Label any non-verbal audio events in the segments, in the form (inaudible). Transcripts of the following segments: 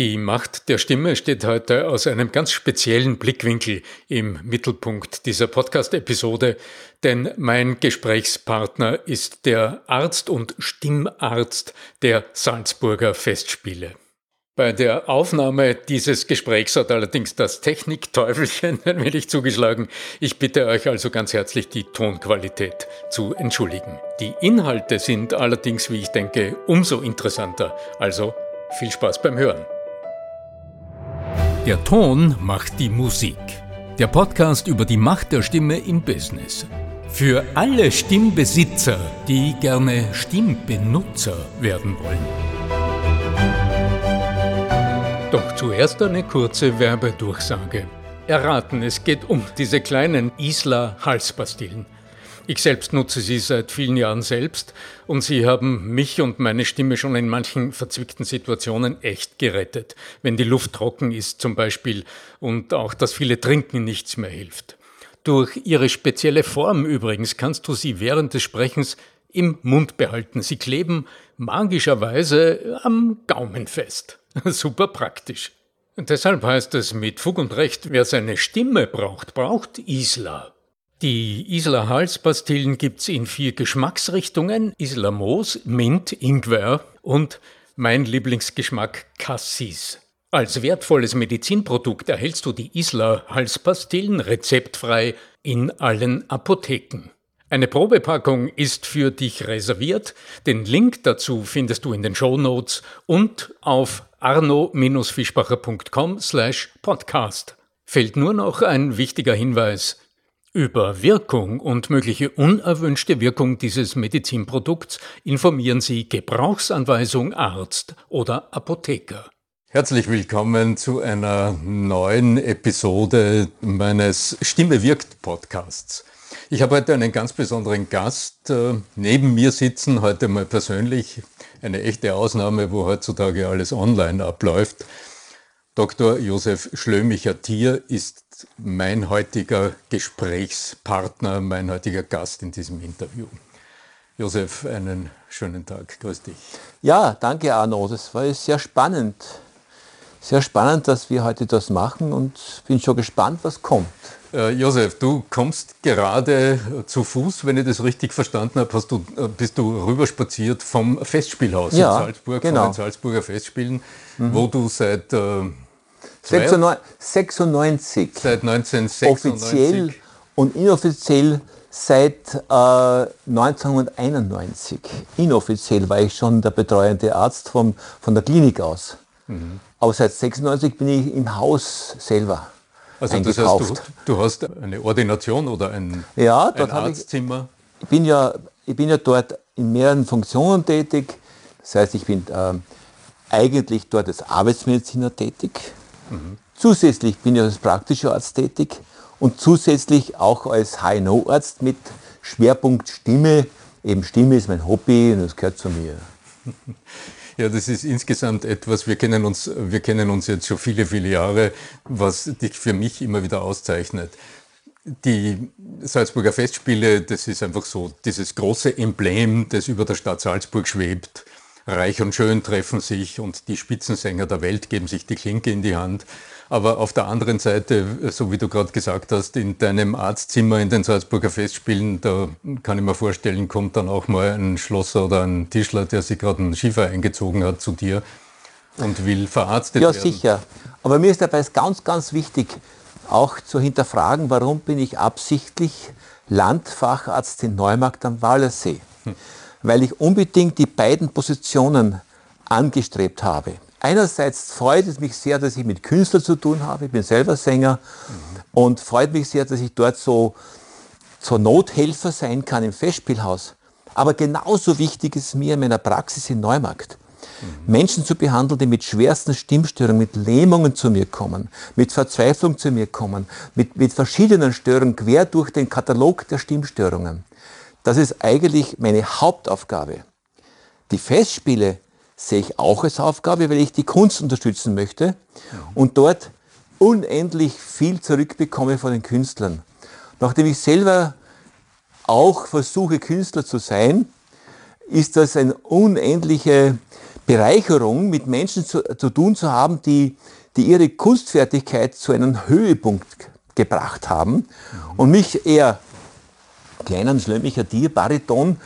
Die Macht der Stimme steht heute aus einem ganz speziellen Blickwinkel im Mittelpunkt dieser Podcast-Episode, denn mein Gesprächspartner ist der Arzt und Stimmarzt der Salzburger Festspiele. Bei der Aufnahme dieses Gesprächs hat allerdings das Technikteufelchen (laughs) ein wenig zugeschlagen. Ich bitte euch also ganz herzlich, die Tonqualität zu entschuldigen. Die Inhalte sind allerdings, wie ich denke, umso interessanter. Also viel Spaß beim Hören. Der Ton macht die Musik. Der Podcast über die Macht der Stimme im Business. Für alle Stimmbesitzer, die gerne Stimmbenutzer werden wollen. Doch zuerst eine kurze Werbedurchsage. Erraten, es geht um diese kleinen Isla Halspastillen. Ich selbst nutze sie seit vielen Jahren selbst und sie haben mich und meine Stimme schon in manchen verzwickten Situationen echt gerettet, wenn die Luft trocken ist zum Beispiel und auch das viele Trinken nichts mehr hilft. Durch ihre spezielle Form übrigens kannst du sie während des Sprechens im Mund behalten. Sie kleben magischerweise am Gaumen fest. (laughs) Super praktisch. Deshalb heißt es mit Fug und Recht, wer seine Stimme braucht, braucht Isla. Die Isla Halspastillen gibt's in vier Geschmacksrichtungen: Isla Moos, Mint, Ingwer und mein Lieblingsgeschmack Cassis. Als wertvolles Medizinprodukt erhältst du die Isla Halspastillen rezeptfrei in allen Apotheken. Eine Probepackung ist für dich reserviert. Den Link dazu findest du in den Show Notes und auf arno-fischbacher.com slash podcast. Fällt nur noch ein wichtiger Hinweis. Über Wirkung und mögliche unerwünschte Wirkung dieses Medizinprodukts informieren Sie Gebrauchsanweisung Arzt oder Apotheker. Herzlich willkommen zu einer neuen Episode meines Stimme wirkt Podcasts. Ich habe heute einen ganz besonderen Gast äh, neben mir sitzen, heute mal persönlich. Eine echte Ausnahme, wo heutzutage alles online abläuft. Dr. Josef Schlömicher-Thier ist mein heutiger Gesprächspartner, mein heutiger Gast in diesem Interview. Josef, einen schönen Tag. Grüß dich. Ja, danke Arno. Das war sehr spannend. Sehr spannend, dass wir heute das machen und bin schon gespannt, was kommt. Äh, Josef, du kommst gerade zu Fuß, wenn ich das richtig verstanden habe, du, äh, bist du rüberspaziert vom Festspielhaus ja, in Salzburg, genau. von den Salzburger Festspielen, mhm. wo du seit äh, 96, seit 1996 offiziell und inoffiziell seit äh, 1991. Inoffiziell war ich schon der betreuende Arzt vom, von der Klinik aus. Mhm. Aber seit 96 bin ich im Haus selber. Also das heißt, du, du, hast eine Ordination oder ein, ja, ein Arztzimmer? Ich, ich, bin ja, ich bin ja dort in mehreren Funktionen tätig. Das heißt, ich bin ähm, eigentlich dort als Arbeitsmediziner tätig. Mhm. Zusätzlich bin ich als praktischer Arzt tätig und zusätzlich auch als HNO-Arzt mit Schwerpunkt Stimme. Eben Stimme ist mein Hobby und das gehört zu mir. (laughs) Ja, das ist insgesamt etwas, wir kennen uns, wir kennen uns jetzt schon viele, viele Jahre, was dich für mich immer wieder auszeichnet. Die Salzburger Festspiele, das ist einfach so dieses große Emblem, das über der Stadt Salzburg schwebt. Reich und schön treffen sich und die Spitzensänger der Welt geben sich die Klinke in die Hand. Aber auf der anderen Seite, so wie du gerade gesagt hast, in deinem Arztzimmer in den Salzburger Festspielen, da kann ich mir vorstellen, kommt dann auch mal ein Schlosser oder ein Tischler, der sich gerade einen Schiefer eingezogen hat zu dir und will verarztet ja, werden. Ja, sicher. Aber mir ist dabei ganz, ganz wichtig, auch zu hinterfragen, warum bin ich absichtlich Landfacharzt in Neumarkt am Wallersee? Hm. Weil ich unbedingt die beiden Positionen angestrebt habe. Einerseits freut es mich sehr, dass ich mit Künstlern zu tun habe. Ich bin selber Sänger mhm. und freut mich sehr, dass ich dort so, so Nothelfer sein kann im Festspielhaus. Aber genauso wichtig ist mir in meiner Praxis in Neumarkt, mhm. Menschen zu behandeln, die mit schwersten Stimmstörungen, mit Lähmungen zu mir kommen, mit Verzweiflung zu mir kommen, mit, mit verschiedenen Störungen quer durch den Katalog der Stimmstörungen. Das ist eigentlich meine Hauptaufgabe. Die Festspiele sehe ich auch als Aufgabe, weil ich die Kunst unterstützen möchte und dort unendlich viel zurückbekomme von den Künstlern. Nachdem ich selber auch versuche, Künstler zu sein, ist das eine unendliche Bereicherung, mit Menschen zu, zu tun zu haben, die, die ihre Kunstfertigkeit zu einem Höhepunkt gebracht haben und mich eher kleinen, schlömmicher Tier, Bariton,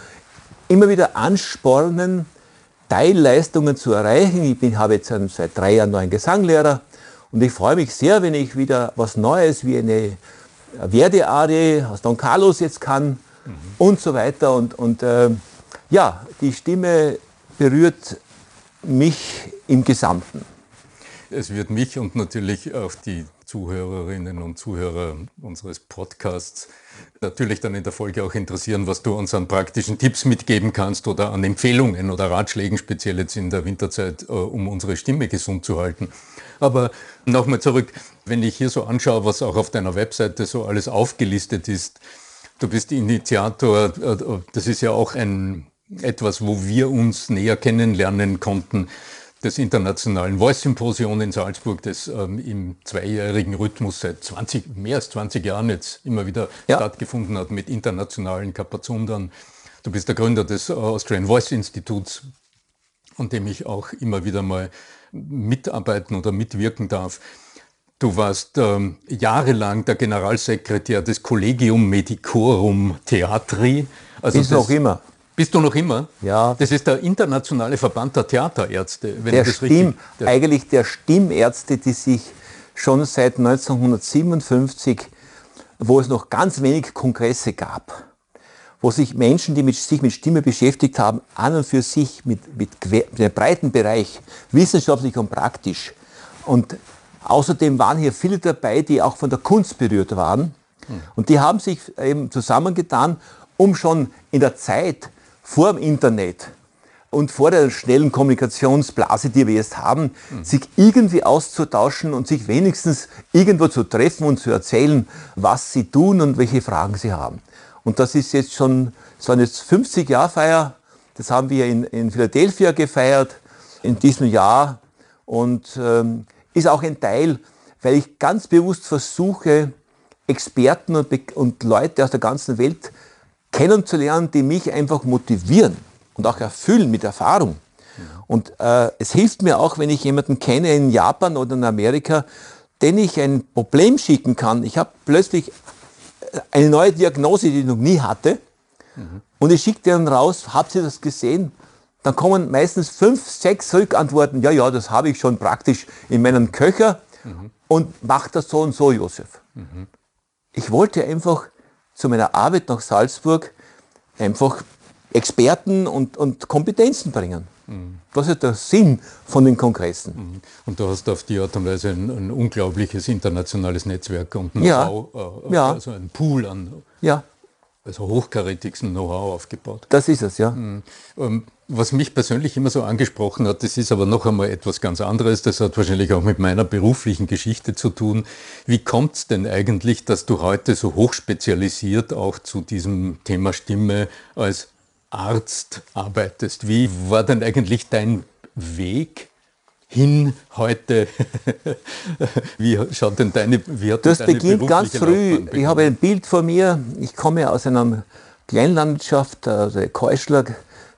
immer wieder anspornen, Teilleistungen zu erreichen. Ich bin, habe jetzt seit drei Jahren neuen Gesanglehrer und ich freue mich sehr, wenn ich wieder was Neues wie eine Verdi-Arie aus Don Carlos jetzt kann mhm. und so weiter. Und, und äh, ja, die Stimme berührt mich im Gesamten. Es wird mich und natürlich auch die Zuhörerinnen und Zuhörer unseres Podcasts natürlich dann in der Folge auch interessieren, was du uns an praktischen Tipps mitgeben kannst oder an Empfehlungen oder Ratschlägen, speziell jetzt in der Winterzeit, äh, um unsere Stimme gesund zu halten. Aber nochmal zurück, wenn ich hier so anschaue, was auch auf deiner Webseite so alles aufgelistet ist, du bist Initiator, äh, das ist ja auch ein, etwas, wo wir uns näher kennenlernen konnten des Internationalen Voice Symposion in Salzburg, das ähm, im zweijährigen Rhythmus seit 20, mehr als 20 Jahren jetzt immer wieder ja. stattgefunden hat mit internationalen Kapazundern. Du bist der Gründer des Austrian Voice Instituts, an dem ich auch immer wieder mal mitarbeiten oder mitwirken darf. Du warst ähm, jahrelang der Generalsekretär des Collegium Medicorum Theatri. Also Ist noch immer. Bist du noch immer? Ja. Das ist der internationale Verband der Theaterärzte. Wenn der Stimm, der eigentlich der Stimmärzte, die sich schon seit 1957, wo es noch ganz wenig Kongresse gab, wo sich Menschen, die mit, sich mit Stimme beschäftigt haben, an und für sich mit, mit, mit einem breiten Bereich, wissenschaftlich und praktisch. Und außerdem waren hier viele dabei, die auch von der Kunst berührt waren. Hm. Und die haben sich eben zusammengetan, um schon in der Zeit vor dem Internet und vor der schnellen Kommunikationsblase, die wir jetzt haben, mhm. sich irgendwie auszutauschen und sich wenigstens irgendwo zu treffen und zu erzählen, was sie tun und welche Fragen sie haben. Und das ist jetzt schon, es waren jetzt 50 Jahre Feier, das haben wir in, in Philadelphia gefeiert in diesem Jahr und ähm, ist auch ein Teil, weil ich ganz bewusst versuche, Experten und, und Leute aus der ganzen Welt kennenzulernen, die mich einfach motivieren und auch erfüllen mit Erfahrung. Und äh, es hilft mir auch, wenn ich jemanden kenne in Japan oder in Amerika, den ich ein Problem schicken kann. Ich habe plötzlich äh, eine neue Diagnose, die ich noch nie hatte. Mhm. Und ich schicke den raus, habt ihr das gesehen? Dann kommen meistens fünf, sechs Rückantworten. Ja, ja, das habe ich schon praktisch in meinem Köcher mhm. und macht das so und so, Josef. Mhm. Ich wollte einfach zu meiner Arbeit nach Salzburg einfach Experten und, und Kompetenzen bringen. Mhm. Das ist der Sinn von den Kongressen. Mhm. Und du hast auf die Art und Weise ein, ein unglaubliches internationales Netzwerk und Know-how, ja. Äh, ja. also ein Pool an ja. Also hochkarätigsten Know-how aufgebaut. Das ist es, ja. Mhm. Ähm, was mich persönlich immer so angesprochen hat, das ist aber noch einmal etwas ganz anderes, das hat wahrscheinlich auch mit meiner beruflichen Geschichte zu tun. Wie kommt es denn eigentlich, dass du heute so hochspezialisiert auch zu diesem Thema Stimme als Arzt arbeitest? Wie war denn eigentlich dein Weg hin heute? (laughs) wie schaut denn deine, wie hat Das deine beginnt ganz früh. Ich habe ein Bild vor mir. Ich komme aus einer Kleinlandschaft, also Keuschler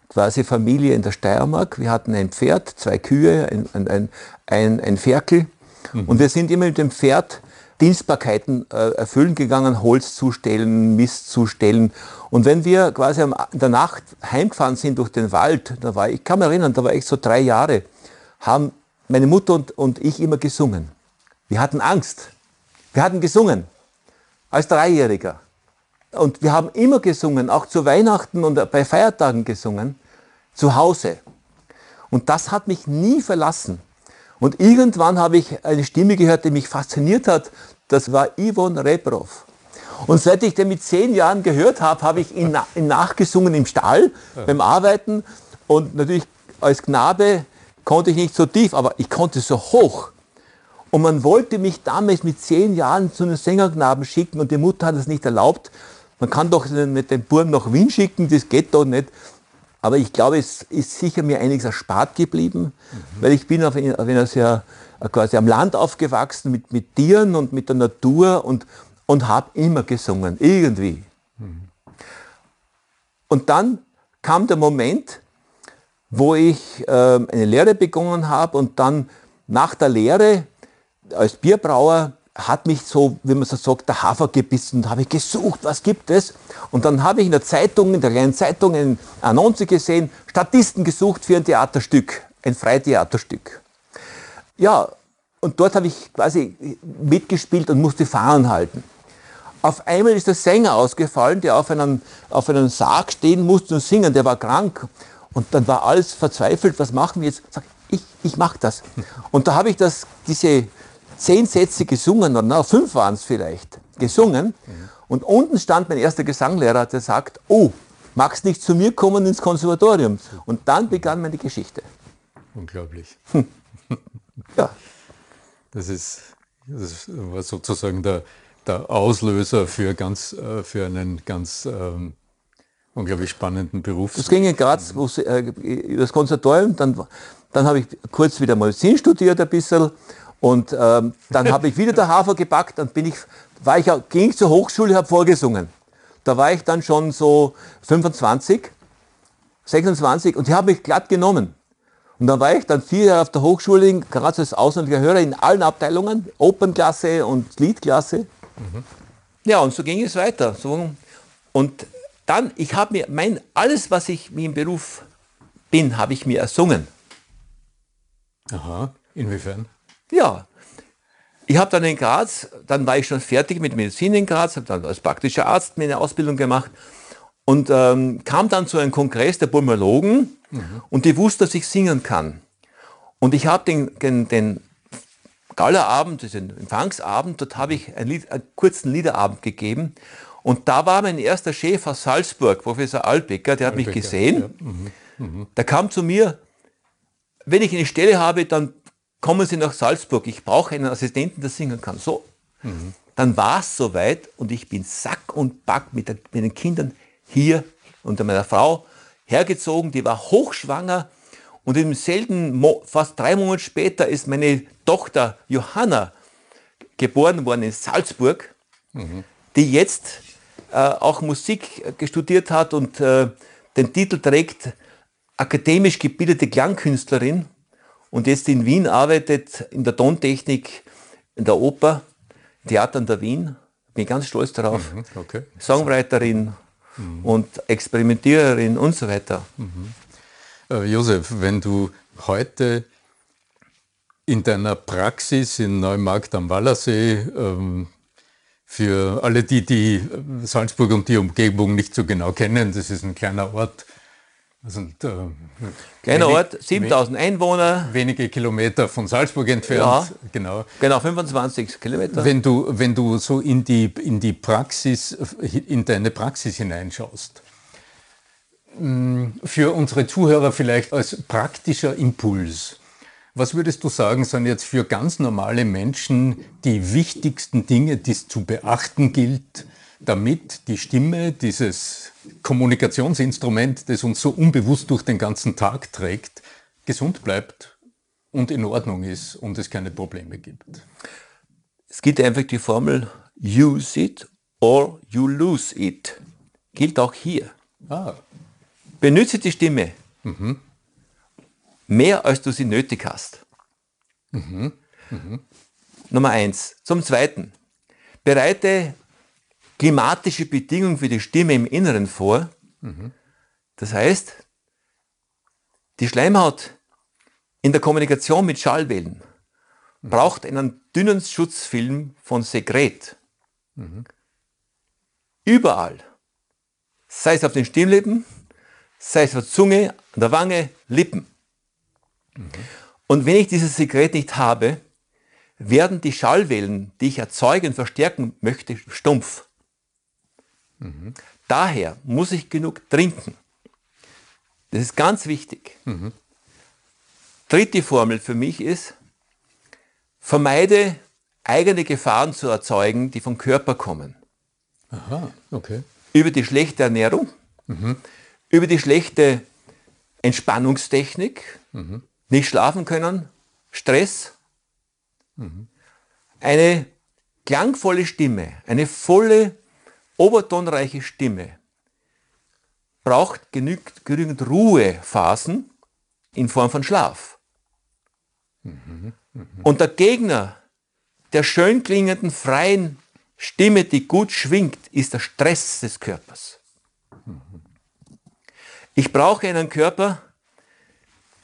quasi Familie in der Steiermark. Wir hatten ein Pferd, zwei Kühe, ein, ein, ein, ein Ferkel. Mhm. Und wir sind immer mit dem Pferd Dienstbarkeiten äh, erfüllen gegangen, Holz zustellen, Mist zustellen. Und wenn wir quasi in der Nacht heimgefahren sind durch den Wald, da war, ich kann mich erinnern, da war ich so drei Jahre, haben meine Mutter und, und ich immer gesungen. Wir hatten Angst. Wir hatten gesungen. Als Dreijähriger. Und wir haben immer gesungen, auch zu Weihnachten und bei Feiertagen gesungen, zu Hause. Und das hat mich nie verlassen. Und irgendwann habe ich eine Stimme gehört, die mich fasziniert hat. Das war Yvonne Rebrov. Und seit ich den mit zehn Jahren gehört habe, habe ich ihn, nachgesungen im Stall beim Arbeiten. Und natürlich als Knabe konnte ich nicht so tief, aber ich konnte so hoch. Und man wollte mich damals mit zehn Jahren zu einem Sängerknaben schicken und die Mutter hat es nicht erlaubt. Man kann doch nicht den Buben nach Wien schicken, das geht doch nicht. Aber ich glaube, es ist sicher mir einiges erspart geblieben, mhm. weil ich bin auf einer sehr, quasi am Land aufgewachsen mit, mit Tieren und mit der Natur und, und habe immer gesungen, irgendwie. Mhm. Und dann kam der Moment, wo ich äh, eine Lehre begonnen habe und dann nach der Lehre als Bierbrauer hat mich so, wie man so sagt, der Hafer gebissen. Da habe ich gesucht, was gibt es? Und dann habe ich in der Zeitung, in der kleinen Zeitung, eine Annonce gesehen, Statisten gesucht für ein Theaterstück, ein Freitheaterstück. Ja, und dort habe ich quasi mitgespielt und musste Fahnen halten. Auf einmal ist der Sänger ausgefallen, der auf einem, auf einem Sarg stehen musste und singen, der war krank. Und dann war alles verzweifelt, was machen wir jetzt? Sag, ich, ich mache das. Und da habe ich das, diese zehn Sätze gesungen, oder na, fünf waren es vielleicht, gesungen. Und unten stand mein erster Gesanglehrer, der sagt, oh, magst nicht zu mir kommen ins Konservatorium? Und dann begann meine Geschichte. Unglaublich. ja. Das ist, das war sozusagen der, der Auslöser für, ganz, äh, für einen ganz ähm, unglaublich spannenden Beruf. Das ging in Graz, wo, äh, das Konservatorium, dann, dann habe ich kurz wieder Medizin studiert ein bisschen und ähm, dann habe ich wieder der Hafer gepackt, dann bin ich, war ich, ging ich zur Hochschule, habe vorgesungen. Da war ich dann schon so 25, 26 und die haben mich glatt genommen. Und dann war ich dann vier Jahre auf der Hochschule in Graz als ausländischer Hörer in allen Abteilungen, Opernklasse und Liedklasse. Mhm. Ja, und so ging es weiter. So. Und dann, ich habe mir, mein, alles, was ich im Beruf bin, habe ich mir ersungen. Aha, inwiefern? Ja. Ich habe dann in Graz, dann war ich schon fertig mit Medizin in Graz, habe dann als praktischer Arzt meine Ausbildung gemacht und ähm, kam dann zu einem Kongress der Pulmologen mhm. und die wussten, dass ich singen kann. Und ich habe den, den, den Gallerabend, diesen Empfangsabend, dort habe ich einen, Lied, einen, kurzen Liederabend gegeben. Und da war mein erster Chef aus Salzburg, Professor Albecker, der hat Albecker, mich gesehen. Ja. Mhm. Mhm. Der kam zu mir, wenn ich eine Stelle habe, dann kommen Sie nach Salzburg, ich brauche einen Assistenten, der singen kann. So, mhm. dann war es soweit und ich bin Sack und Back mit, der, mit den Kindern hier unter meiner Frau hergezogen, die war hochschwanger und im selben, Mo fast drei Monate später ist meine Tochter Johanna geboren worden in Salzburg, mhm. die jetzt auch Musik studiert hat und äh, den Titel trägt akademisch gebildete Klangkünstlerin und jetzt in Wien arbeitet in der Tontechnik, in der Oper, Theater in der Wien. Bin ganz stolz darauf. Mhm, okay. Songwriterin mhm. und Experimentiererin und so weiter. Mhm. Äh, Josef, wenn du heute in deiner Praxis in Neumarkt am Wallersee ähm, für alle, die die Salzburg und die Umgebung nicht so genau kennen, das ist ein kleiner Ort also, äh, Kleiner wenig, Ort, 7000 Einwohner. Wenige Kilometer von Salzburg entfernt. Ja, genau. Genau, 25 Kilometer. Wenn du, wenn du so in die, in die Praxis, in deine Praxis hineinschaust, mm, für unsere Zuhörer vielleicht als praktischer Impuls. Was würdest du sagen, sind jetzt für ganz normale Menschen die wichtigsten Dinge, die es zu beachten gilt, damit die Stimme, dieses Kommunikationsinstrument, das uns so unbewusst durch den ganzen Tag trägt, gesund bleibt und in Ordnung ist und es keine Probleme gibt. Es gibt einfach die Formel use it or you lose it. Gilt auch hier. Ah. Benütze die Stimme mhm. Mehr, als du sie nötig hast. Mhm. Mhm. Nummer eins. Zum Zweiten. Bereite klimatische Bedingungen für die Stimme im Inneren vor. Mhm. Das heißt, die Schleimhaut in der Kommunikation mit Schallwellen mhm. braucht einen dünnen Schutzfilm von Sekret. Mhm. Überall. Sei es auf den Stimmlippen, sei es auf der Zunge, an der Wange, Lippen. Mhm. Und wenn ich dieses Sekret nicht habe, werden die Schallwellen, die ich erzeugen, verstärken möchte, stumpf. Mhm. Daher muss ich genug trinken. Das ist ganz wichtig. Mhm. Dritte Formel für mich ist, vermeide eigene Gefahren zu erzeugen, die vom Körper kommen. Aha, okay. Über die schlechte Ernährung, mhm. über die schlechte Entspannungstechnik, mhm. Nicht schlafen können, Stress, mhm. eine klangvolle Stimme, eine volle obertonreiche Stimme braucht genügend, genügend Ruhephasen, in Form von Schlaf. Und der Gegner der schön klingenden, freien Stimme, die gut schwingt, ist der Stress des Körpers. Ich brauche einen Körper,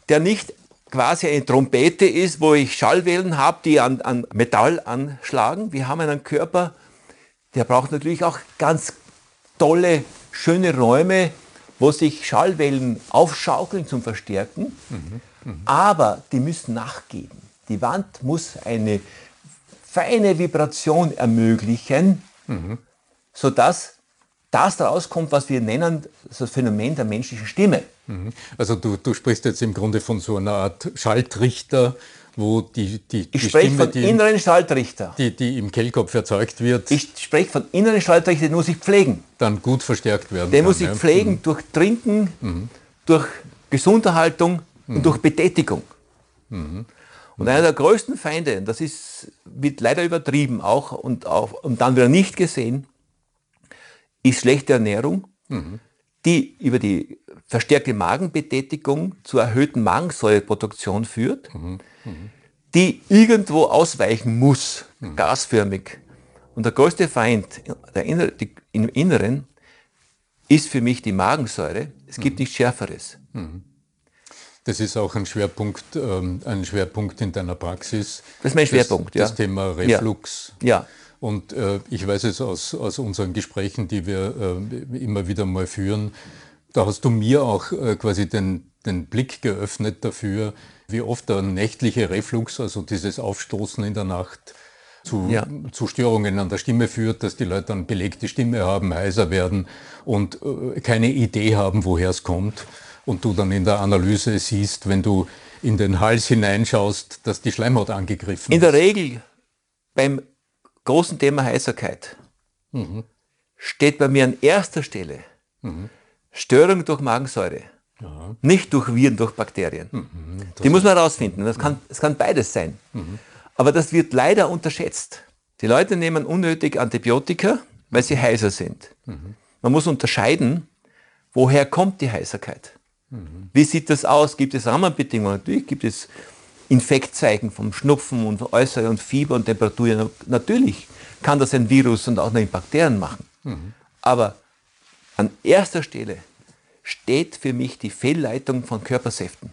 der nicht quasi eine Trompete ist, wo ich Schallwellen habe, die an, an Metall anschlagen. Wir haben einen Körper, der braucht natürlich auch ganz tolle, schöne Räume, wo sich Schallwellen aufschaukeln zum Verstärken. Mhm, mh. Aber die müssen nachgeben. Die Wand muss eine feine Vibration ermöglichen, mhm. sodass das rauskommt, was wir nennen, das Phänomen der menschlichen Stimme. Mhm. Also du, du sprichst jetzt im Grunde von so einer Art Schaltrichter, wo die, die, ich spreche Stimme, von die, inneren Schaltrichter. Die, die im Kehlkopf erzeugt wird. Ich spreche von inneren Schaltrichter, die muss ich pflegen. Dann gut verstärkt werden. Den kann, muss ich ja. pflegen mhm. durch Trinken, mhm. durch Gesunderhaltung mhm. und durch Betätigung. Mhm. Und einer der größten Feinde, das ist, wird leider übertrieben auch und, auch und dann wieder nicht gesehen, ist schlechte Ernährung, mhm. die über die verstärkte Magenbetätigung zu erhöhten Magensäureproduktion führt, mhm. Mhm. die irgendwo ausweichen muss, mhm. gasförmig. Und der größte Feind der Inner die, im Inneren ist für mich die Magensäure. Es gibt mhm. nichts Schärferes. Mhm. Das ist auch ein Schwerpunkt, ähm, ein Schwerpunkt in deiner Praxis. Das ist mein Schwerpunkt, das, ja. Das Thema Reflux. Ja. ja. Und äh, ich weiß es aus, aus unseren Gesprächen, die wir äh, immer wieder mal führen, da hast du mir auch äh, quasi den, den Blick geöffnet dafür, wie oft der nächtliche Reflux, also dieses Aufstoßen in der Nacht, zu, ja. zu Störungen an der Stimme führt, dass die Leute dann belegte Stimme haben, heiser werden und äh, keine Idee haben, woher es kommt. Und du dann in der Analyse siehst, wenn du in den Hals hineinschaust, dass die Schleimhaut angegriffen ist. In der Regel beim großen Thema Heiserkeit mhm. steht bei mir an erster Stelle mhm. Störung durch Magensäure. Ja. Nicht durch Viren, durch Bakterien. Mhm. Die muss man herausfinden. Das kann, das kann beides sein. Mhm. Aber das wird leider unterschätzt. Die Leute nehmen unnötig Antibiotika, weil sie heiser sind. Mhm. Man muss unterscheiden, woher kommt die Heiserkeit. Wie sieht das aus? Gibt es Rahmenbedingungen? Natürlich gibt es Infektzeichen vom Schnupfen und äußere und Fieber und Temperatur. Natürlich kann das ein Virus und auch noch Bakterien machen. Mhm. Aber an erster Stelle steht für mich die Fehlleitung von Körpersäften.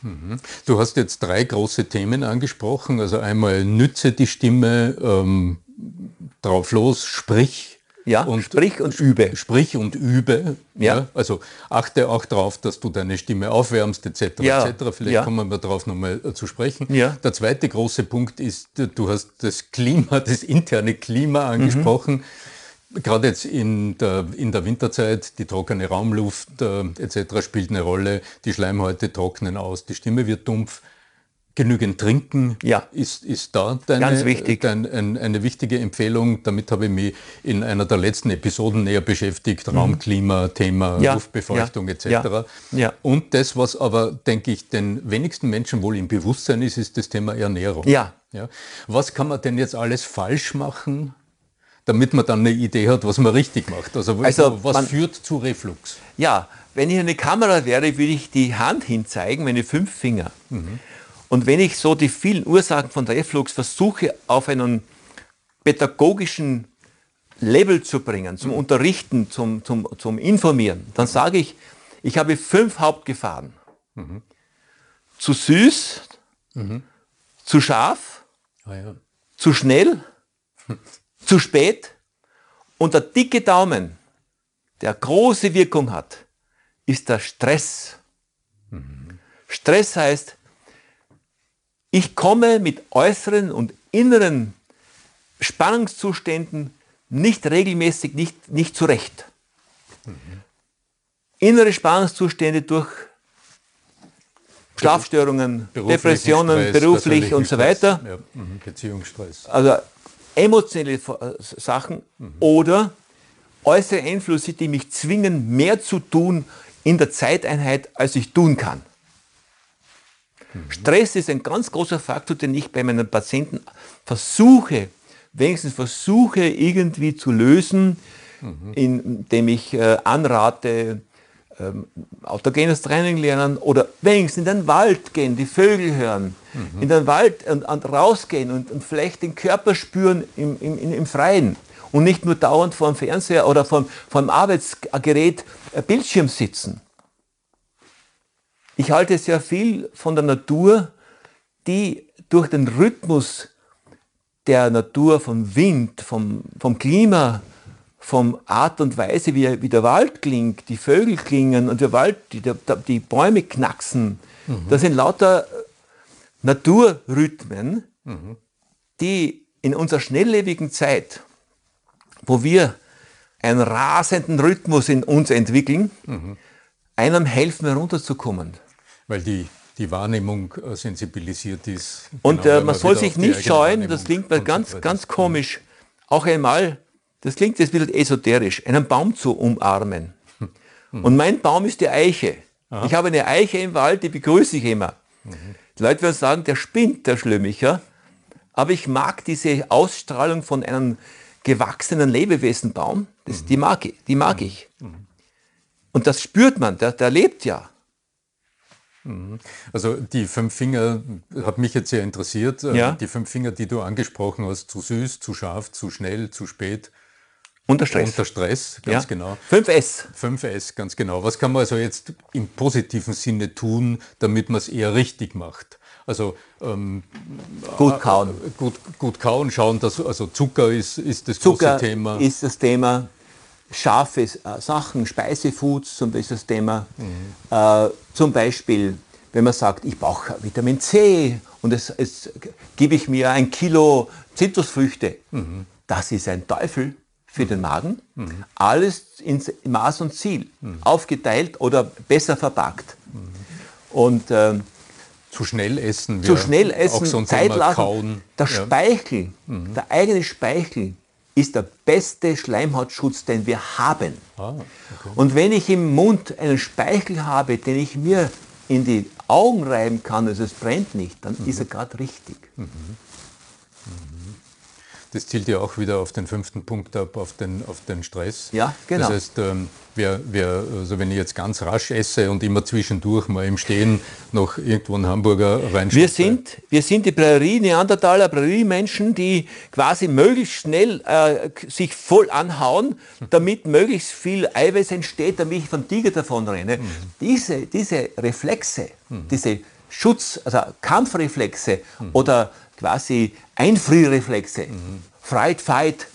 Mhm. Du hast jetzt drei große Themen angesprochen. Also einmal nütze die Stimme ähm, drauf los, sprich ja, und sprich und übe. Sprich und übe. Ja. ja. Also achte auch darauf, dass du deine Stimme aufwärmst, etc. Ja. etc. Vielleicht ja. kommen wir darauf nochmal äh, zu sprechen. Ja. Der zweite große Punkt ist, du hast das Klima, (laughs) das interne Klima angesprochen. Mhm. Gerade jetzt in der, in der Winterzeit, die trockene Raumluft äh, etc. spielt eine Rolle. Die Schleimhäute trocknen aus, die Stimme wird dumpf genügend trinken ja. ist, ist da deine, Ganz wichtig. Dein, ein, eine wichtige Empfehlung. Damit habe ich mich in einer der letzten Episoden näher beschäftigt. Mhm. Raumklima, Thema ja. Luftbefeuchtung ja. etc. Ja. Und das, was aber, denke ich, den wenigsten Menschen wohl im Bewusstsein ist, ist das Thema Ernährung. Ja. Ja. Was kann man denn jetzt alles falsch machen, damit man dann eine Idee hat, was man richtig macht? Also, also was man, führt zu Reflux? Ja, wenn ich eine Kamera wäre, würde ich die Hand hinzeigen, meine fünf Finger. Mhm. Und wenn ich so die vielen Ursachen von Reflux versuche, auf einen pädagogischen Level zu bringen, zum Unterrichten, zum, zum, zum Informieren, dann sage ich, ich habe fünf Hauptgefahren. Mhm. Zu süß, mhm. zu scharf, ah, ja. zu schnell, (laughs) zu spät und der dicke Daumen, der große Wirkung hat, ist der Stress. Mhm. Stress heißt, ich komme mit äußeren und inneren Spannungszuständen nicht regelmäßig, nicht, nicht zurecht. Mhm. Innere Spannungszustände durch Schlafstörungen, Depressionen, Stress, beruflich und so weiter. Ja. Mhm. Beziehungsstress. Also emotionale äh, Sachen mhm. oder äußere Einflüsse, die mich zwingen, mehr zu tun in der Zeiteinheit, als ich tun kann. Stress ist ein ganz großer Faktor, den ich bei meinen Patienten versuche, wenigstens versuche irgendwie zu lösen, mhm. indem ich äh, anrate, ähm, autogenes Training lernen oder wenigstens in den Wald gehen, die Vögel hören, mhm. in den Wald und, und rausgehen und, und, vielleicht den Körper spüren im, im, im Freien und nicht nur dauernd vor dem Fernseher oder vor, vor dem Arbeitsgerät äh, Bildschirm sitzen. Ich halte sehr viel von der Natur, die durch den Rhythmus der Natur, vom Wind, vom, vom Klima, vom Art und Weise, wie, wie der Wald klingt, die Vögel klingen und der Wald, die, der, die Bäume knacksen. Mhm. Das sind lauter Naturrhythmen, mhm. die in unserer schnelllebigen Zeit, wo wir einen rasenden Rhythmus in uns entwickeln, mhm. einem helfen herunterzukommen. Weil die, die Wahrnehmung äh, sensibilisiert ist. Und genau, äh, man soll sich nicht scheuen, das klingt mir ganz, ganz komisch, auch einmal das klingt jetzt ein bisschen esoterisch, einen Baum zu umarmen. Mhm. Und mein Baum ist die Eiche. Aha. Ich habe eine Eiche im Wald, die begrüße ich immer. Mhm. Die Leute werden sagen, der spinnt, der Schlömicher. Aber ich mag diese Ausstrahlung von einem gewachsenen Lebewesenbaum. Das, mhm. Die mag ich. Die mag ich. Mhm. Und das spürt man, der, der lebt ja. Mhm. Also die fünf Finger hat mich jetzt sehr interessiert. Ja. Die fünf Finger, die du angesprochen hast, zu süß, zu scharf, zu schnell, zu spät, unter Stress. Unter Stress, ganz ja. genau. 5S. 5S, ganz genau. Was kann man also jetzt im positiven Sinne tun, damit man es eher richtig macht? Also ähm, gut kauen. Äh, gut, gut kauen, schauen, dass also Zucker ist, ist das Zucker große Thema. ist das Thema. Scharfe äh, Sachen, Speisefoods zum Beispiel das Thema. Mhm. Äh, zum Beispiel, wenn man sagt, ich brauche Vitamin C und es, es gebe ich mir ein Kilo Zitrusfrüchte. Mhm. Das ist ein Teufel für den Magen. Mhm. Alles in Maß und Ziel. Mhm. Aufgeteilt oder besser verpackt. Mhm. Und ähm, zu schnell essen. Zu schnell essen, so Zeit lassen. Der ja. Speichel, mhm. der eigene Speichel ist der beste Schleimhautschutz, den wir haben. Ah, okay. Und wenn ich im Mund einen Speichel habe, den ich mir in die Augen reiben kann, also es brennt nicht, dann mhm. ist er gerade richtig. Mhm. Das zielt ja auch wieder auf den fünften Punkt ab, auf den, auf den Stress. Ja, genau. Das heißt, ähm, wer, wer, also wenn ich jetzt ganz rasch esse und immer zwischendurch mal im Stehen noch irgendwo einen Hamburger reinschaue. Wir sind, wir sind die Prärie-Neandertaler, Prärie-Menschen, die quasi möglichst schnell äh, sich voll anhauen, damit möglichst viel Eiweiß entsteht, damit ich vom Tiger davon renne. Mhm. Diese, diese Reflexe, mhm. diese Schutz, also Kampfreflexe mhm. oder quasi Einfrierreflexe, mhm. Fright, Fight.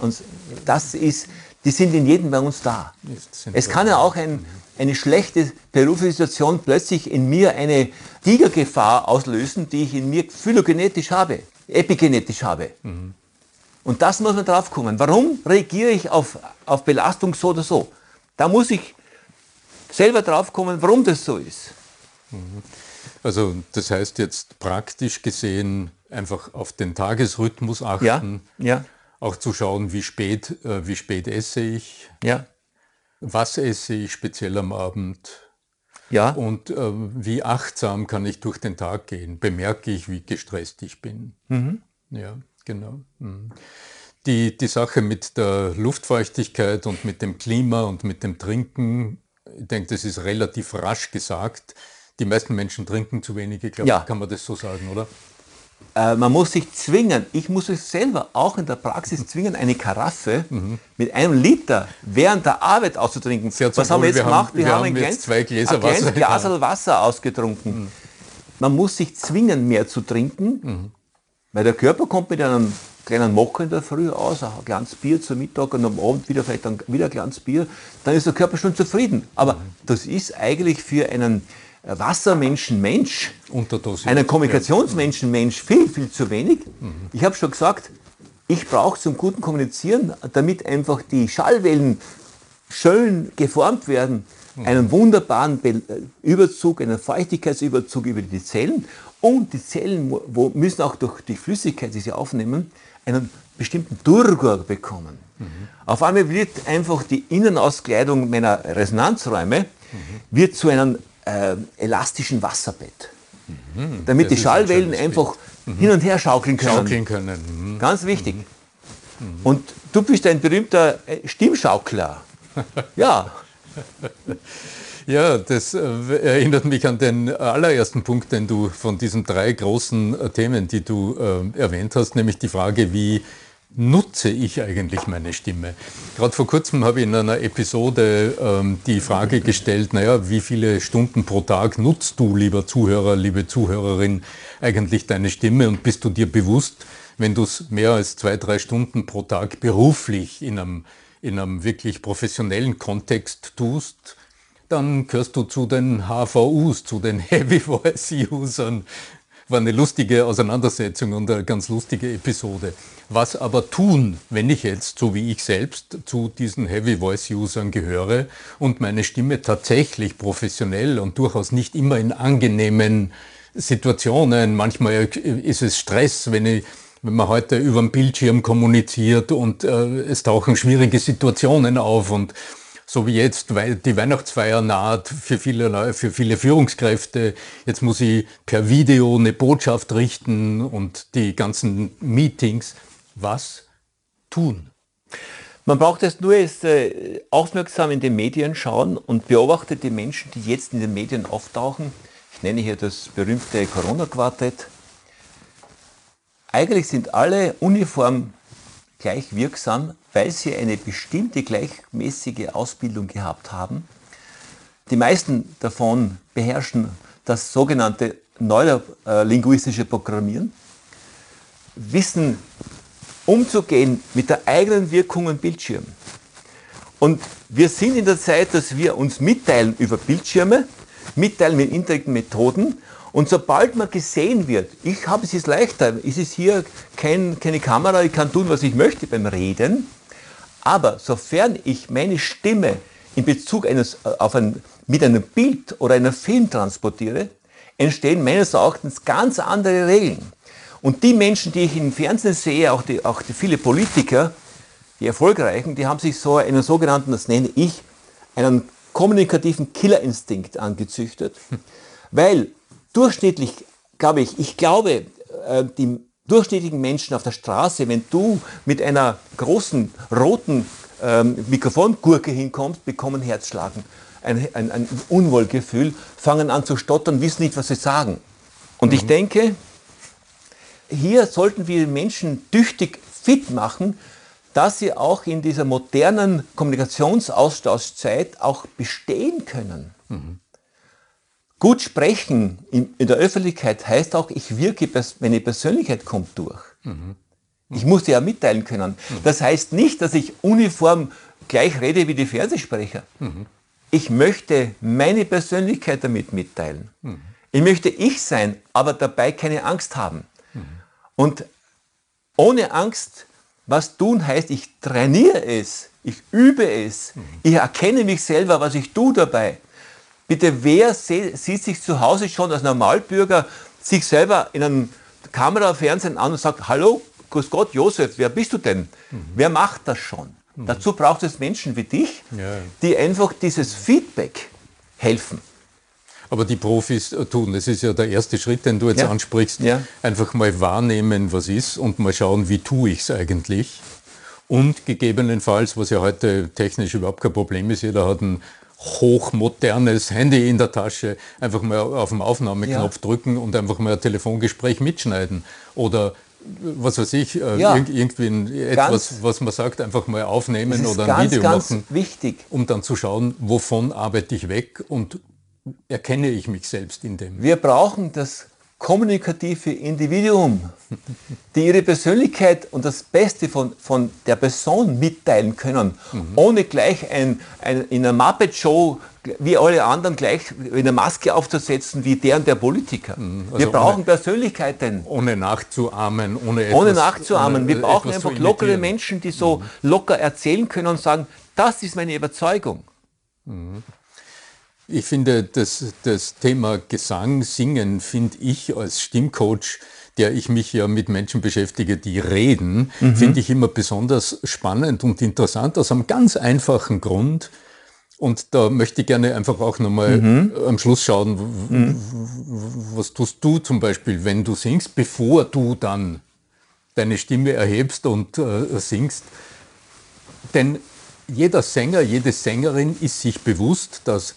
Und das ist, die sind in jedem bei uns da. Es kann ja auch ein, eine schlechte berufliche Situation plötzlich in mir eine Tigergefahr auslösen, die ich in mir phylogenetisch habe, epigenetisch habe. Mhm. Und das muss man drauf kommen. Warum reagiere ich auf, auf Belastung so oder so? Da muss ich selber drauf kommen, warum das so ist. Mhm. Also das heißt jetzt praktisch gesehen einfach auf den Tagesrhythmus achten. Ja, ja. Auch zu schauen, wie spät, äh, wie spät esse ich. Ja. Was esse ich speziell am Abend. Ja. Und äh, wie achtsam kann ich durch den Tag gehen? Bemerke ich, wie gestresst ich bin. Mhm. Ja, genau. Mhm. Die, die Sache mit der Luftfeuchtigkeit und mit dem Klima und mit dem Trinken, ich denke, das ist relativ rasch gesagt die meisten Menschen trinken zu wenig, ich glaube, ja. kann man das so sagen, oder? Äh, man muss sich zwingen, ich muss mich selber auch in der Praxis (laughs) zwingen, eine Karaffe mhm. mit einem Liter während der Arbeit auszutrinken. Sehr Was haben wir jetzt wir gemacht? Haben, wir, wir, haben, haben jetzt zwei Gläser ein Wasser, Wasser ausgetrunken. Mhm. Man muss sich zwingen, mehr zu trinken, mhm. weil der Körper kommt mit einem kleinen Mocker in der Früh aus, ein Glanz Bier zum Mittag und am Abend wieder vielleicht ein, wieder ein Glanz Bier, dann ist der Körper schon zufrieden. Aber mhm. das ist eigentlich für einen Wassermenschen Mensch, einen Kommunikationsmenschen Mensch viel, viel zu wenig. Mhm. Ich habe schon gesagt, ich brauche zum guten Kommunizieren, damit einfach die Schallwellen schön geformt werden, mhm. einen wunderbaren äh, Überzug, einen Feuchtigkeitsüberzug über die Zellen. Und die Zellen müssen auch durch die Flüssigkeit, die sie aufnehmen, einen bestimmten Durchgang bekommen. Mhm. Auf einmal wird einfach die Innenauskleidung meiner Resonanzräume mhm. wird zu einem äh, elastischen Wasserbett. Mhm, damit die Schallwellen ein einfach mhm. hin und her schaukeln können. Schaukeln können. Mhm. Ganz wichtig. Mhm. Und du bist ein berühmter äh, Stimmschaukler. (laughs) ja. Ja, das äh, erinnert mich an den allerersten Punkt, den du von diesen drei großen äh, Themen, die du äh, erwähnt hast, nämlich die Frage, wie nutze ich eigentlich meine Stimme? Gerade vor kurzem habe ich in einer Episode ähm, die Frage gestellt, naja, wie viele Stunden pro Tag nutzt du, lieber Zuhörer, liebe Zuhörerin, eigentlich deine Stimme und bist du dir bewusst, wenn du es mehr als zwei, drei Stunden pro Tag beruflich in einem, in einem wirklich professionellen Kontext tust, dann gehörst du zu den HVUs, zu den (laughs) Heavy Voice Usern. War eine lustige Auseinandersetzung und eine ganz lustige Episode. Was aber tun, wenn ich jetzt, so wie ich selbst, zu diesen Heavy Voice Usern gehöre und meine Stimme tatsächlich professionell und durchaus nicht immer in angenehmen Situationen, manchmal ist es Stress, wenn ich wenn man heute über den Bildschirm kommuniziert und äh, es tauchen schwierige Situationen auf und so wie jetzt, weil die Weihnachtsfeier naht für viele, für viele Führungskräfte. Jetzt muss ich per Video eine Botschaft richten und die ganzen Meetings. Was tun? Man braucht es nur jetzt, äh, aufmerksam in den Medien schauen und beobachtet die Menschen, die jetzt in den Medien auftauchen. Ich nenne hier das berühmte Corona-Quartett. Eigentlich sind alle uniform gleich wirksam, weil sie eine bestimmte gleichmäßige Ausbildung gehabt haben. Die meisten davon beherrschen das sogenannte neurolinguistische Programmieren, wissen umzugehen mit der eigenen Wirkung im Bildschirm. Und wir sind in der Zeit, dass wir uns mitteilen über Bildschirme, mitteilen mit indirekten Methoden und sobald man gesehen wird, ich habe es jetzt leichter, es ist hier kein, keine Kamera, ich kann tun, was ich möchte beim Reden, aber sofern ich meine Stimme in Bezug eines, äh, auf ein, mit einem Bild oder einem Film transportiere, entstehen meines Erachtens ganz andere Regeln. Und die Menschen, die ich im Fernsehen sehe, auch, die, auch die viele Politiker, die Erfolgreichen, die haben sich so einen sogenannten, das nenne ich, einen kommunikativen Killerinstinkt angezüchtet, (laughs) weil durchschnittlich, glaube ich, ich glaube, äh, die durchschnittlichen Menschen auf der Straße, wenn du mit einer großen roten ähm, Mikrofongurke hinkommst, bekommen Herzschlagen, ein, ein, ein Unwohlgefühl, fangen an zu stottern, wissen nicht, was sie sagen. Und mhm. ich denke, hier sollten wir Menschen tüchtig fit machen, dass sie auch in dieser modernen Kommunikationsaustauschzeit auch bestehen können. Mhm. Gut sprechen in, in, der Öffentlichkeit heißt auch, ich wirke, meine Persönlichkeit kommt durch. Mhm. Ich muss dir ja mitteilen können. Mhm. Das heißt nicht, dass ich uniform gleich rede wie die Fernsehsprecher. Mhm. Ich möchte meine Persönlichkeit damit mitteilen. Mhm. Ich möchte ich sein, aber dabei keine Angst haben. Mhm. Und ohne Angst, was tun heißt, ich trainiere es, ich übe es, mhm. ich erkenne mich selber, was ich tue dabei. Bitte, wer sieht sich zu Hause schon als Normalbürger sich selber in einem Kamerafernsehen an und sagt, hallo, grüß Gott, Josef, wer bist du denn? Mhm. Wer macht das schon? Mhm. Dazu braucht es Menschen wie dich, ja. die einfach dieses Feedback helfen. Aber die Profis tun, das ist ja der erste Schritt, den du jetzt ja. ansprichst, ja. einfach mal wahrnehmen, was ist und mal schauen, wie tue ich es eigentlich. Und gegebenenfalls, was ja heute technisch überhaupt kein Problem ist, jeder hat ein hochmodernes Handy in der Tasche, einfach mal auf den Aufnahmeknopf ja. drücken und einfach mal ein Telefongespräch mitschneiden. Oder was weiß ich, äh, ja. irgendwie etwas, was man sagt, einfach mal aufnehmen oder ein ganz, Video ganz machen. wichtig. Um dann zu schauen, wovon arbeite ich weg und erkenne ich mich selbst in dem. Wir brauchen das kommunikative Individuum, die ihre Persönlichkeit und das Beste von, von der Person mitteilen können, mhm. ohne gleich ein, ein, in einer Muppet-Show wie alle anderen gleich eine Maske aufzusetzen wie der und der Politiker. Mhm. Also Wir brauchen ohne, Persönlichkeiten. Ohne nachzuahmen, ohne etwas, Ohne nachzuahmen. Ohne Wir brauchen einfach lockere Menschen, die so mhm. locker erzählen können und sagen, das ist meine Überzeugung. Ich finde, das, das Thema Gesang, Singen, finde ich als Stimmcoach, der ich mich ja mit Menschen beschäftige, die reden, mhm. finde ich immer besonders spannend und interessant aus einem ganz einfachen Grund. Und da möchte ich gerne einfach auch nochmal mhm. am Schluss schauen, mhm. was tust du zum Beispiel, wenn du singst, bevor du dann deine Stimme erhebst und äh, singst. Denn jeder Sänger, jede Sängerin ist sich bewusst, dass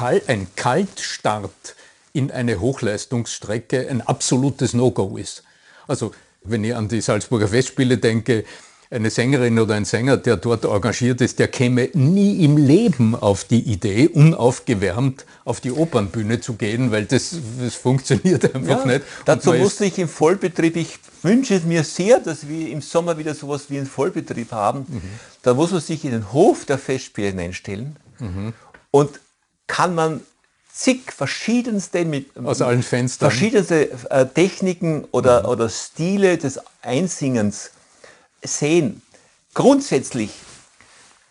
ein Kaltstart in eine Hochleistungsstrecke ein absolutes No-Go ist. Also wenn ich an die Salzburger Festspiele denke, eine Sängerin oder ein Sänger, der dort engagiert ist, der käme nie im Leben auf die Idee, unaufgewärmt auf die Opernbühne zu gehen, weil das, das funktioniert einfach ja, nicht. dazu musste ich im Vollbetrieb, ich wünsche es mir sehr, dass wir im Sommer wieder sowas wie einen Vollbetrieb haben. Mhm. Da muss man sich in den Hof der Festspiele hineinstellen mhm. und kann man zig verschiedenste mit aus allen Fenstern verschiedenste äh, Techniken oder, mhm. oder Stile des Einsingens sehen. Grundsätzlich,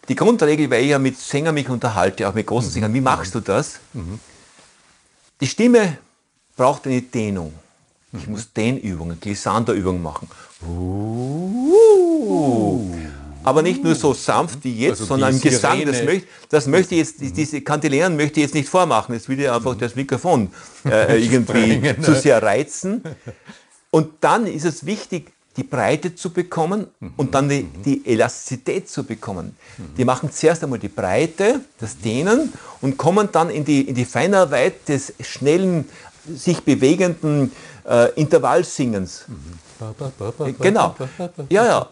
die Grundregel, weil ich ja mit Sängern mich unterhalte, auch mit großen mhm. Sängern, wie machst du das? Mhm. Die Stimme braucht eine Dehnung. Ich mhm. muss Dehnübungen, Glissanderübungen machen. Uh. Aber nicht nur so sanft wie jetzt, also sondern im Gesang. Das möchte, das möchte jetzt, diese Kantileren möchte ich jetzt nicht vormachen. Jetzt will ich einfach das Mikrofon äh, (laughs) irgendwie zu sehr reizen. Und dann ist es wichtig, die Breite zu bekommen und dann die, die Elastizität zu bekommen. Die machen zuerst einmal die Breite, das Dehnen und kommen dann in die, in die Feinarbeit des schnellen, sich bewegenden äh, Intervallsingens. Genau. Ja, ja.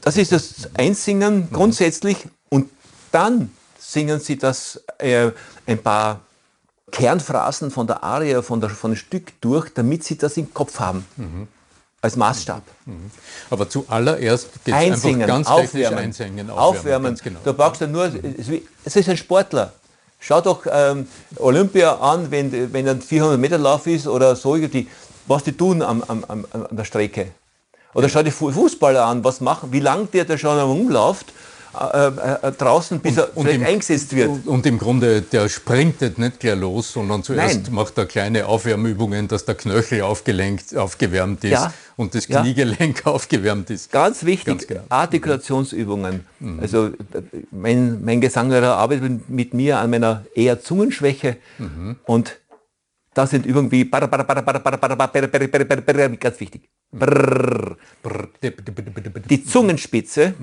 Das ist das Einsingen grundsätzlich und dann singen sie das äh, ein paar Kernphrasen von der Arie, von, der, von dem Stück durch, damit sie das im Kopf haben. Mhm als Maßstab. Mhm. Aber zuallererst geht es einfach ganz aufwärmen, technisch einsingen, aufwärmen. aufwärmen. Genau. Du brauchst ja nur, es ist ein Sportler. Schau doch ähm, Olympia an, wenn, wenn ein 400 Meter Lauf ist oder so, die, was die tun am, am, am, an der Strecke. Oder schau die Fußballer an, was machen, wie lange der da schon rumläuft äh, äh, draußen, bis er und, im, eingesetzt wird. Und im Grunde, der sprintet nicht gleich los, sondern zuerst Nein. macht er kleine Aufwärmübungen, dass der Knöchel aufgelenkt, aufgewärmt ist ja. und das Kniegelenk ja. (laughs) aufgewärmt ist. Ganz wichtig, Ganz genau. Artikulationsübungen. Mhm. Also mein, mein Gesanglehrer arbeitet mit mir an meiner eher Zungenschwäche mhm. und das sind Übungen wie ganz wichtig. Die Zungenspitze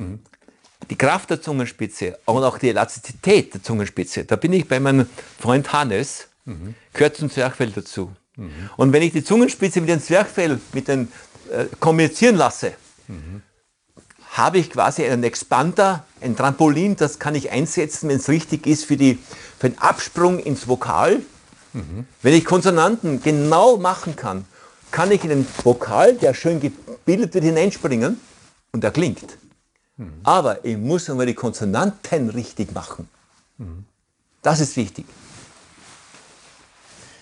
die Kraft der Zungenspitze und auch die Elastizität der Zungenspitze, da bin ich bei meinem Freund Hannes, mhm. gehört zum Zwerchfell dazu. Mhm. Und wenn ich die Zungenspitze mit dem Zwerchfell mit den, äh, kommunizieren lasse, mhm. habe ich quasi einen Expander, ein Trampolin, das kann ich einsetzen, wenn es richtig ist, für, die, für den Absprung ins Vokal. Mhm. Wenn ich Konsonanten genau machen kann, kann ich in den Vokal, der schön gebildet wird, hineinspringen und er klingt. Mhm. Aber ich muss einmal die Konsonanten richtig machen. Mhm. Das ist wichtig.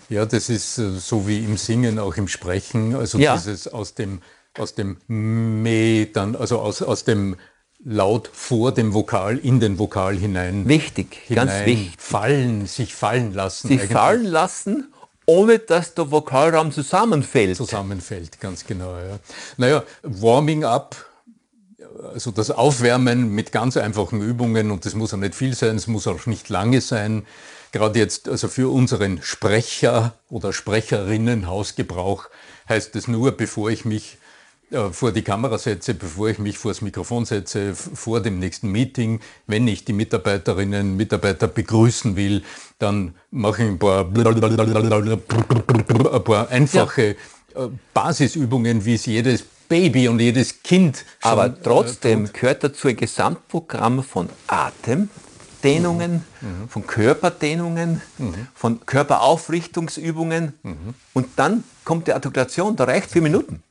Ja, das ist äh, so wie im Singen, auch im Sprechen. Also ja. dieses aus dem, aus dem Me dann, also aus, aus dem Laut vor dem Vokal in den Vokal hinein. Wichtig, hinein ganz wichtig. Fallen, sich fallen lassen. Sich eigentlich. fallen lassen, ohne dass der Vokalraum zusammenfällt. Zusammenfällt, ganz genau. Ja. Naja, Warming up also das Aufwärmen mit ganz einfachen Übungen und das muss auch nicht viel sein, es muss auch nicht lange sein. Gerade jetzt, also für unseren Sprecher oder Sprecherinnen Hausgebrauch heißt es nur, bevor ich mich vor die Kamera setze, bevor ich mich vor das Mikrofon setze, vor dem nächsten Meeting, wenn ich die Mitarbeiterinnen, Mitarbeiter begrüßen will, dann mache ich ein paar, ein paar einfache ja. Äh, Basisübungen, wie es jedes Baby und jedes Kind. Aber äh, trotzdem tut. gehört dazu ein Gesamtprogramm von Atemdehnungen, mhm. von Körperdehnungen, mhm. von Körperaufrichtungsübungen mhm. und dann kommt die Artikulation, da reicht vier Minuten.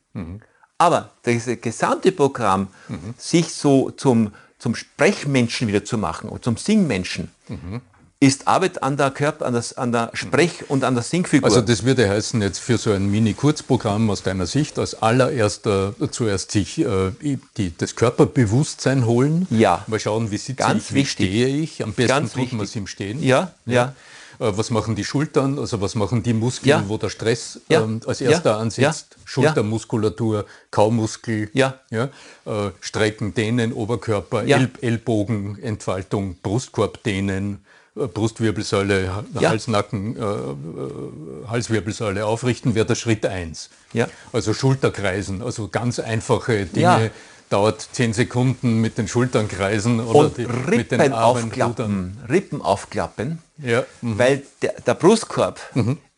Aber das gesamte Programm, mhm. sich so zum, zum Sprechmenschen wieder zu machen oder zum Singmenschen, mhm ist Arbeit an der Körper, an, das, an der Sprech- und an der Singfigur. Also das würde heißen jetzt für so ein Mini-Kurzprogramm aus deiner Sicht als allererster zuerst sich äh, die, das Körperbewusstsein holen. Ja. Mal schauen, wie sitze Ganz ich, wie wichtig. stehe ich. Am besten Ganz tut man es im Stehen. Ja, ja. ja. Äh, was machen die Schultern, also was machen die Muskeln, ja. wo der Stress ja. ähm, als erster ansitzt? Schultermuskulatur, Kaumuskel, ja. Ja, äh, Strecken, Dehnen, Oberkörper, El Ellbogen, Entfaltung, Brustkorb dehnen, Brustwirbelsäule, ja. Halsnacken, äh, äh, Halswirbelsäule aufrichten, wäre der Schritt 1. Ja. Also Schulterkreisen, also ganz einfache Dinge, ja. Dauert zehn Sekunden mit den Schultern kreisen oder Und die, Rippen mit den Armen aufklappen, Rippen aufklappen, Ja, mhm. weil der, der Brustkorb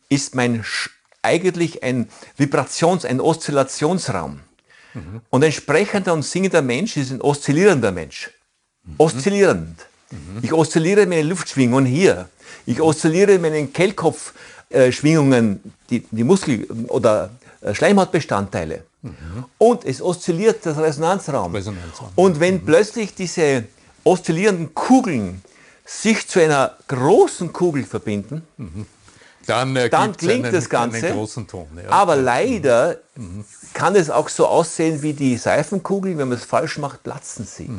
ist mein eigentlich ein Vibrations-, ein Oszillationsraum. Mhm. Und ein sprechender und singender Mensch ist ein oszillierender Mensch. Mhm. Oszillierend. Ich oszilliere meine Luftschwingungen hier. Ich oszilliere meine Kehlkopfschwingungen, die, die Muskel- oder äh, Schleimhautbestandteile. Und es oszilliert das Resonanzraum. Resonanzraum. Und wenn plötzlich diese oszillierenden Kugeln sich zu einer großen Kugel verbinden, dann, äh, dann klingt einen, das Ganze. Ton. Ja. aber leider kann es auch so aussehen wie die Seifenkugeln, wenn man es falsch macht, platzen sie.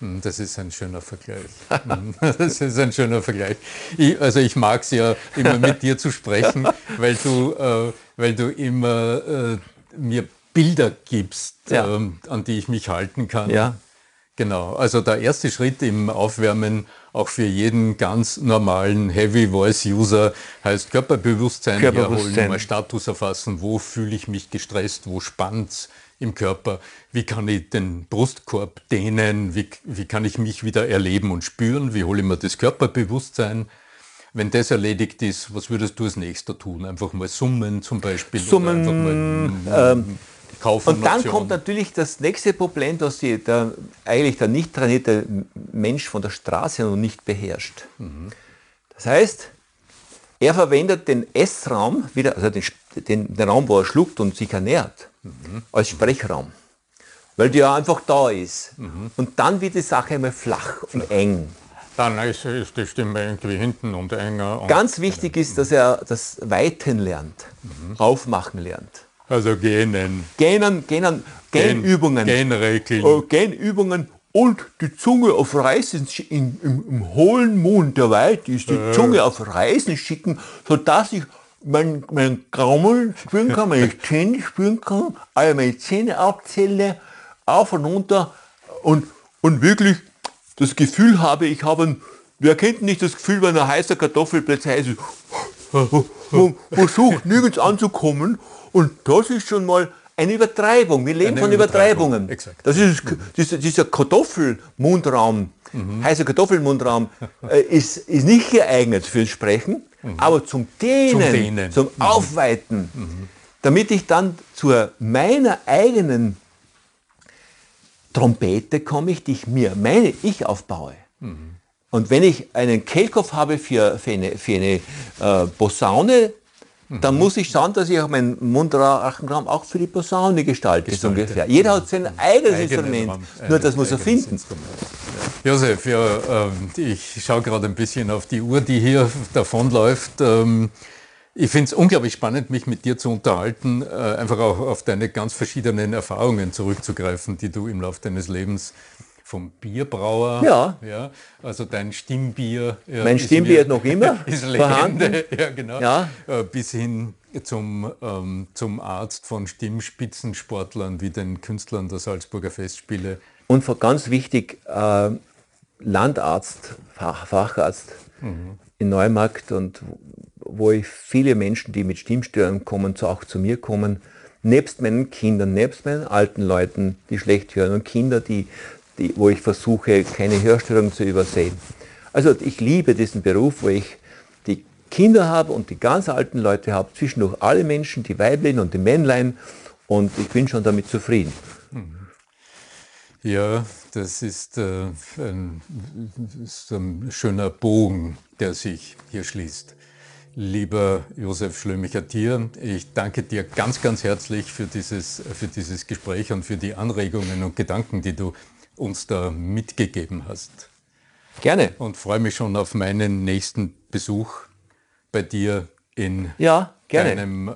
Hm, Das ist ein schöner Vergleich. (laughs) Das ist ein schöner Vergleich. Ich, also ich mag es ja immer mit dir zu sprechen, (laughs) weil du, äh, weil du immer äh, mir Bilder gibst, Ja. ähm, an die ich mich halten kann. Ja. Genau. Also der erste Schritt im Aufwärmen, auch für jeden ganz normalen Heavy Voice User, heißt Körperbewusstsein, Körperbewusstsein. herholen, mal Status erfassen, wo fühle ich mich gestresst, wo spannt's im Körper, wie kann ich den Brustkorb dehnen, wie, wie kann ich mich wieder erleben und spüren, wie hole ich mir das Körperbewusstsein. Wenn das erledigt ist, was würdest du als nächster tun? Einfach mal summen zum Beispiel? Summen, oder einfach mal ähm, kaufen. Und dann kommt natürlich das nächste Problem, das die, der, eigentlich der nicht trainierte Mensch von der Straße noch nicht beherrscht. Das heißt, er verwendet den Essraum, wieder, also den, den, den Raum, wo er schluckt und sich ernährt, als Sprechraum. Weil der einfach da ist. Und dann wird die Sache einmal flach und eng. Dann ist, ist die Stimme irgendwie hinten und enger. Und Ganz wichtig ist, dass er das Weiten lernt, aufmachen lernt. also gähnen. Gähnen, Gähnen, Gähnübungen. Gähnregeln. äh, Gähnübungen und die Zunge auf Reisen, in, im, im hohlen Mund der Weite ist die Zunge auf Reisen schicken, sodass ich mein, mein Gaumen spüren kann, meine (laughs) Zähne spüren kann, alle meine Zähne abzähle, auf und runter und, und wirklich das Gefühl habe, ich habe ein, wer kennt nicht das Gefühl, wenn eine heiße Kartoffel plötzlich heiß ist, man versucht nirgends anzukommen und das ist schon mal eine Übertreibung. Wir leben Eine von Übertreibung, Übertreibungen. exakt. Das ist, dieser, dieser Kartoffelmundraum, heißer Kartoffelmundraum, äh, ist, ist nicht geeignet fürs Sprechen, aber zum Dehnen, zum, Dehnen. Aufweiten, damit ich dann zu meiner eigenen Trompete komme ich, die ich mir, meine ich aufbaue. Und wenn ich einen Kehlkopf habe für, für eine, für eine äh, Posaune, dann muss ich schauen, dass ich auch meinen Mundrachenraum auch für die Posaune gestalte, so ungefähr. Jeder hat sein eigenes Eigenes Instrument, Raum, nur das muss er finden. Instrument. Josef, ja, ähm, ich schaue gerade ein bisschen auf die Uhr, die hier davonläuft. Ähm, ich finde es unglaublich spannend, mich mit dir zu unterhalten, äh, einfach auch auf deine ganz verschiedenen Erfahrungen zurückzugreifen, die du im Laufe deines Lebens vom Bierbrauer, Ja. ja also dein Stimmbier. Ja, Mein Stimmbier noch immer (laughs) ist. Legende, ja genau, Ja. Äh, bis hin zum, ähm, zum Arzt von Stimmspitzensportlern wie den Künstlern der Salzburger Festspiele. Und vor- ganz wichtig, äh, Landarzt, Fach, Facharzt in Neumarkt und wo ich viele Menschen, die mit Stimmstörungen kommen, auch zu mir kommen, nebst meinen Kindern, nebst meinen alten Leuten, die schlecht hören und Kinder, die, die, wo ich versuche, keine Hörstörungen zu übersehen. Also ich liebe diesen Beruf, wo ich die Kinder habe und die ganz alten Leute habe, zwischendurch alle Menschen, die Weiblein und die Männlein und ich bin schon damit zufrieden. Ja, das ist, äh, ein, ist ein schöner Bogen, der sich hier schließt. Lieber Josef Schlömicher-Thier, ich danke dir ganz, ganz herzlich für dieses, für dieses Gespräch und für die Anregungen und Gedanken, die du uns da mitgegeben hast. Gerne. Und freue mich schon auf meinen nächsten Besuch bei dir in Ja, gerne. deinem äh,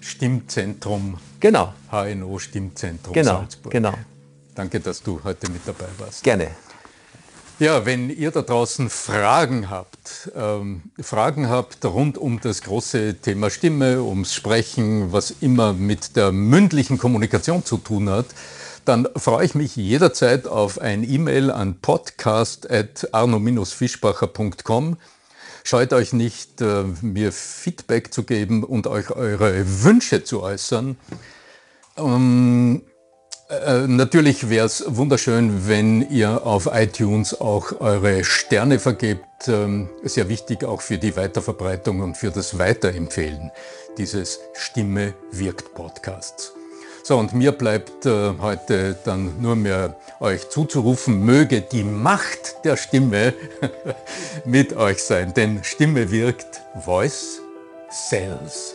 Stimmzentrum, Genau, HNO Stimmzentrum genau, Salzburg. genau. Danke, dass du heute mit dabei warst. Gerne. Ja, wenn ihr da draußen Fragen habt, ähm, Fragen habt rund um das große Thema Stimme, ums Sprechen, was immer mit der mündlichen Kommunikation zu tun hat, dann freue ich mich jederzeit auf ein E-Mail an podcast.arno-fischbacher.com. Scheut euch nicht, äh, mir Feedback zu geben und euch eure Wünsche zu äußern. Ähm, äh, natürlich wäre es wunderschön, wenn ihr auf iTunes auch eure Sterne vergebt. Ähm, sehr wichtig auch für die Weiterverbreitung und für das Weiterempfehlen dieses Stimme wirkt Podcasts. So, und mir bleibt äh, heute dann nur mehr euch zuzurufen, möge die Macht der Stimme (laughs) mit euch sein, denn Stimme wirkt, Voice sells.